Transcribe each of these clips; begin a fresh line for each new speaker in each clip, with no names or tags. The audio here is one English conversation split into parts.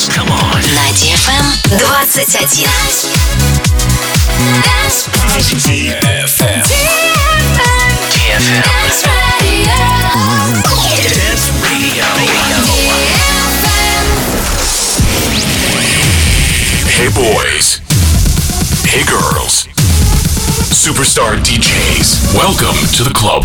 Dance. Come on.
На DFM 21.
DFM. DFM.
Dance Radio.
Dance Radio. Hey boys. Hey girls. Superstar DJs. Welcome to the club.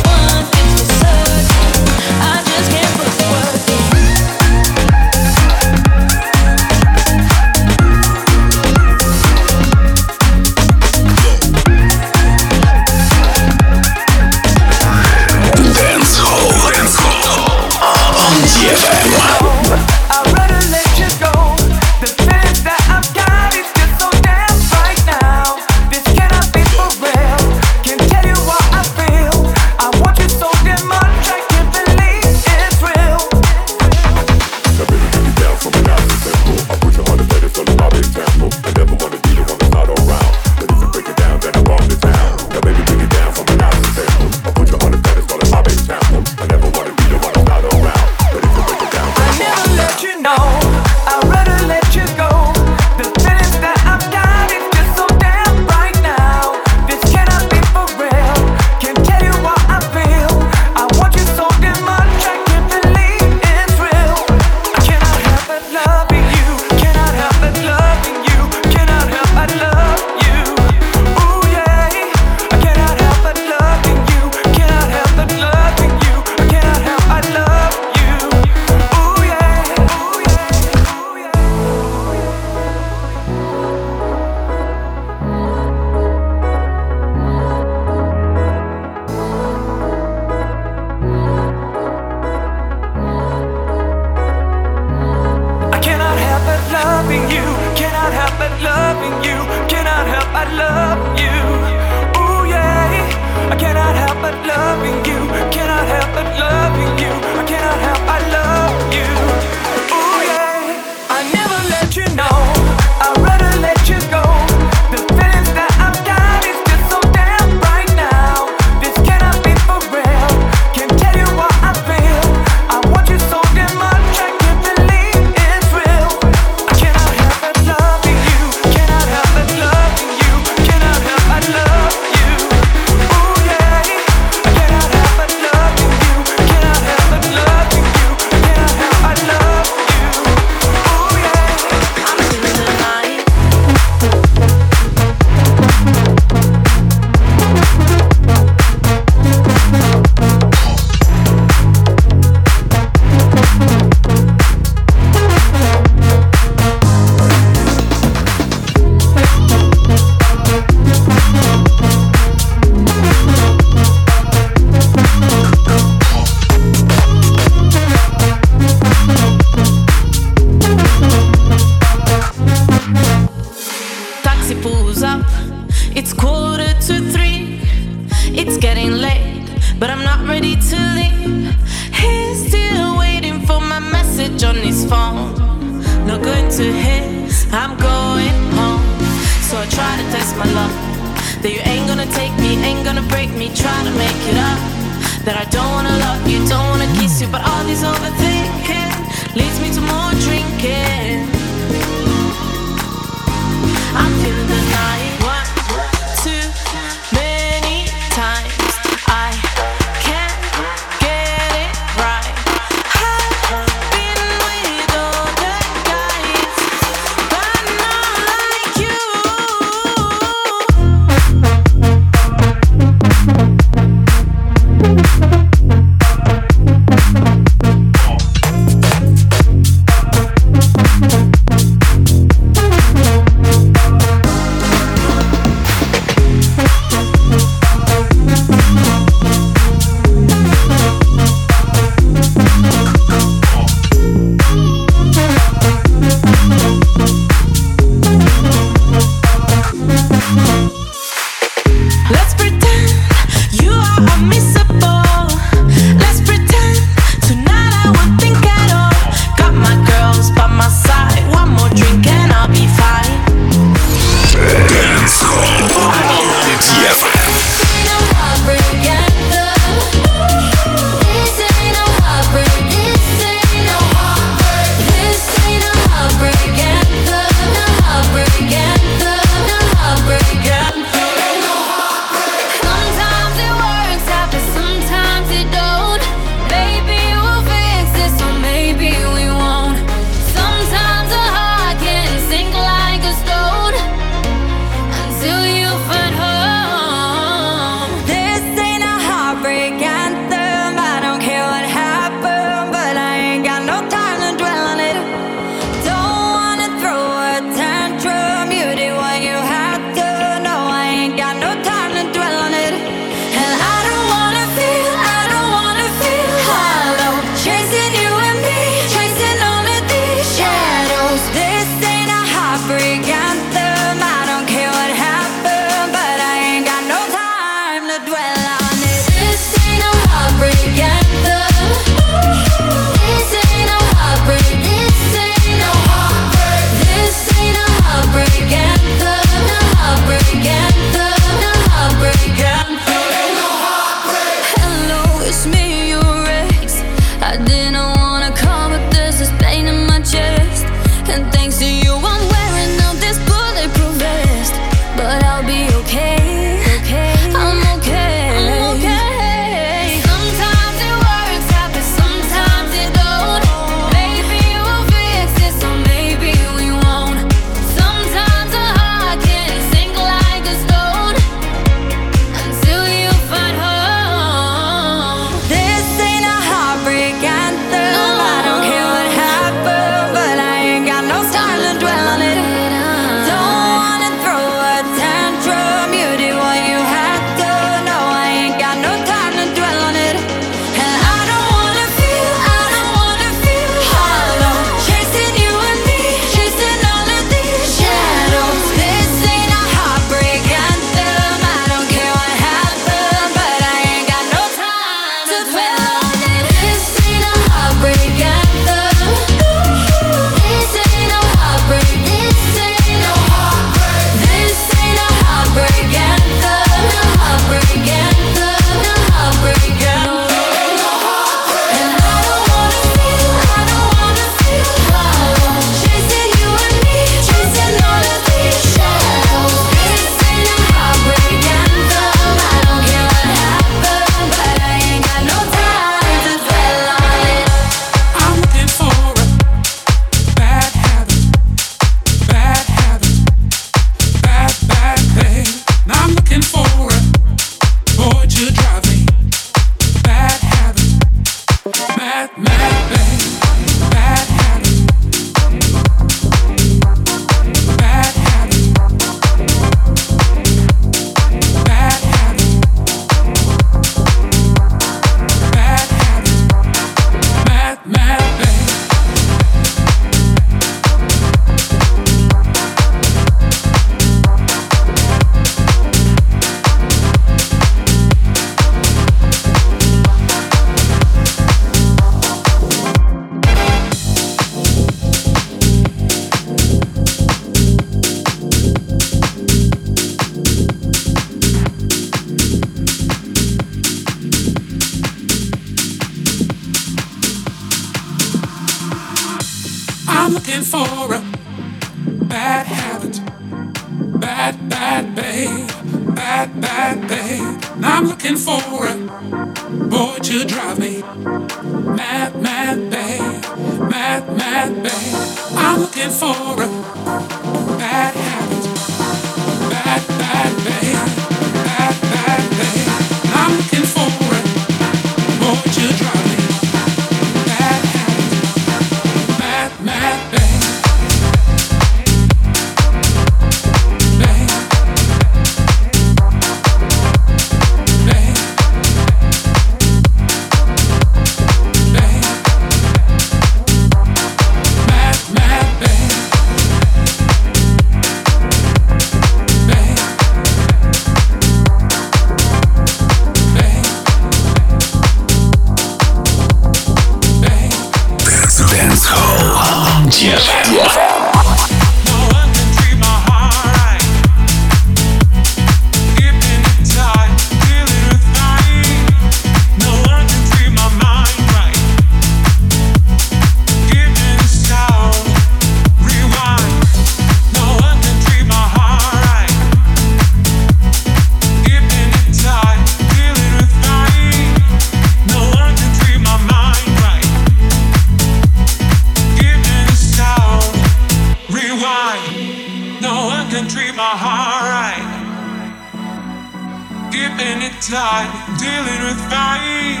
and it tight, dealing with fate.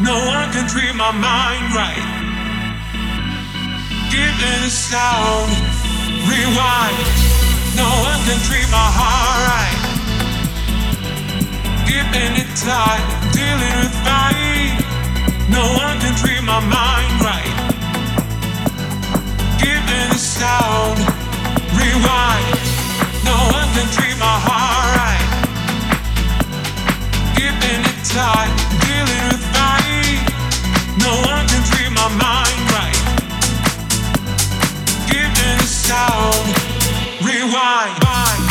No one can treat my mind right. Give it a sound, rewind. No one can treat my heart right. Give it tight, dealing with fate. No one can treat my mind right. Give it a sound, rewind. No one can treat my heart. inside, dealing with.
No one can my mind right. Give me the sound, rewind.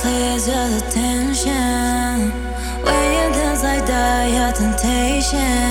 pleasure, the
tension. When you dance like die. your temptation.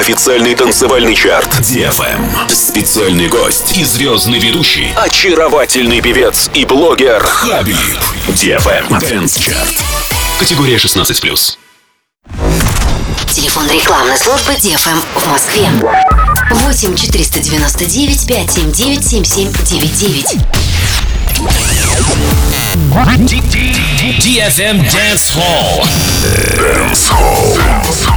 официальный танцевальный чарт DFM. Эм. Специальный гость и звездный ведущий. Очаровательный певец и блогер Хаби DFM. Dance Chart Категория 16+.
Телефон рекламной службы DFM в Москве. 8 499 579 7799.
DFM Dance Hall.
Dance Hall. Dance Hall.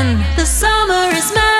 Another spot, you'll be trying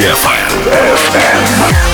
love.